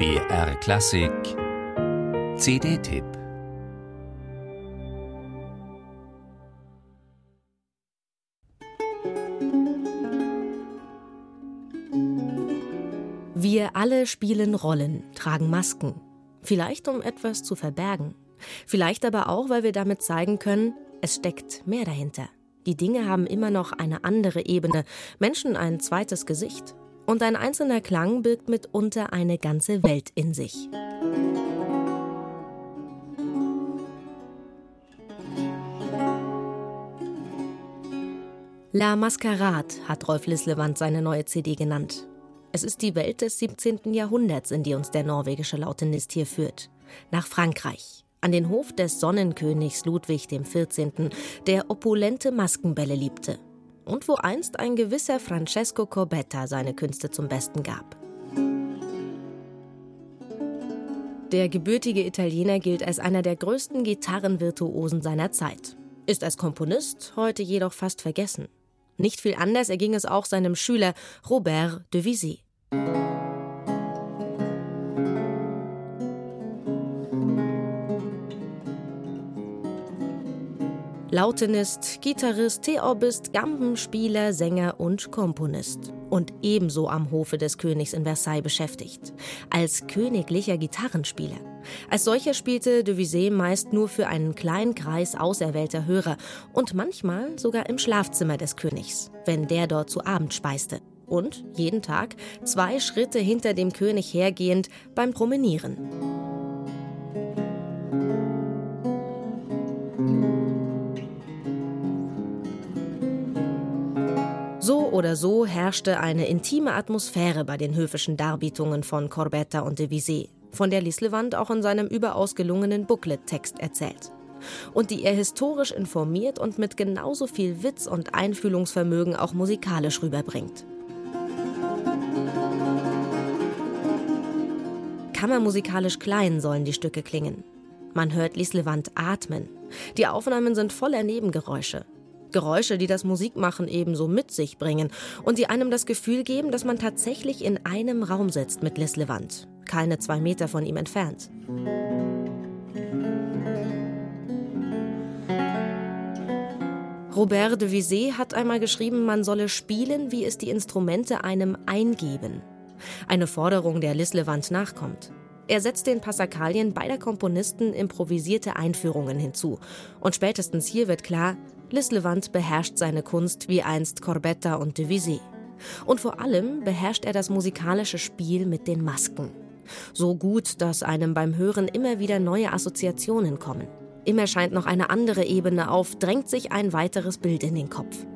BR Klassik CD-Tipp Wir alle spielen Rollen, tragen Masken. Vielleicht um etwas zu verbergen. Vielleicht aber auch, weil wir damit zeigen können, es steckt mehr dahinter. Die Dinge haben immer noch eine andere Ebene, Menschen ein zweites Gesicht. Und ein einzelner Klang birgt mitunter eine ganze Welt in sich. La Mascarade hat Rolf Lislewand seine neue CD genannt. Es ist die Welt des 17. Jahrhunderts, in die uns der norwegische Lautenist hier führt. Nach Frankreich, an den Hof des Sonnenkönigs Ludwig XIV., der opulente Maskenbälle liebte und wo einst ein gewisser Francesco Corbetta seine Künste zum Besten gab. Der gebürtige Italiener gilt als einer der größten Gitarrenvirtuosen seiner Zeit, ist als Komponist heute jedoch fast vergessen. Nicht viel anders erging es auch seinem Schüler Robert de Visy. Lautenist, Gitarrist, Theorbist, Gambenspieler, Sänger und Komponist. Und ebenso am Hofe des Königs in Versailles beschäftigt. Als königlicher Gitarrenspieler. Als solcher spielte Devisé meist nur für einen kleinen Kreis auserwählter Hörer und manchmal sogar im Schlafzimmer des Königs, wenn der dort zu Abend speiste. Und jeden Tag zwei Schritte hinter dem König hergehend beim Promenieren. So oder so herrschte eine intime Atmosphäre bei den höfischen Darbietungen von Corbetta und de Visé, von der Lislewand auch in seinem überaus gelungenen Booklet-Text erzählt. Und die er historisch informiert und mit genauso viel Witz und Einfühlungsvermögen auch musikalisch rüberbringt. Kammermusikalisch klein sollen die Stücke klingen. Man hört Lislewand atmen. Die Aufnahmen sind voller Nebengeräusche. Geräusche, die das Musikmachen ebenso mit sich bringen und die einem das Gefühl geben, dass man tatsächlich in einem Raum sitzt mit Les Levant, keine zwei Meter von ihm entfernt. Robert de Visé hat einmal geschrieben, man solle spielen, wie es die Instrumente einem eingeben. Eine Forderung, der Lislewand nachkommt. Er setzt den Passakalien beider Komponisten improvisierte Einführungen hinzu. Und spätestens hier wird klar, Lislewand beherrscht seine Kunst wie einst Corbetta und Devisé. Und vor allem beherrscht er das musikalische Spiel mit den Masken. So gut, dass einem beim Hören immer wieder neue Assoziationen kommen. Immer scheint noch eine andere Ebene auf, drängt sich ein weiteres Bild in den Kopf.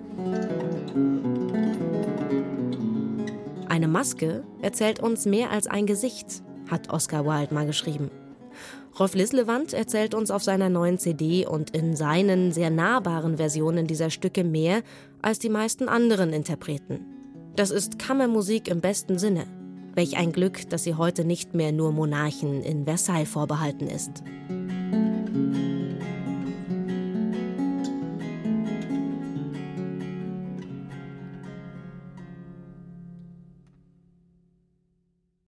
Eine Maske erzählt uns mehr als ein Gesicht, hat Oscar Wilde mal geschrieben. Rolf Lislewand erzählt uns auf seiner neuen CD und in seinen sehr nahbaren Versionen dieser Stücke mehr als die meisten anderen Interpreten. Das ist Kammermusik im besten Sinne. Welch ein Glück, dass sie heute nicht mehr nur Monarchen in Versailles vorbehalten ist.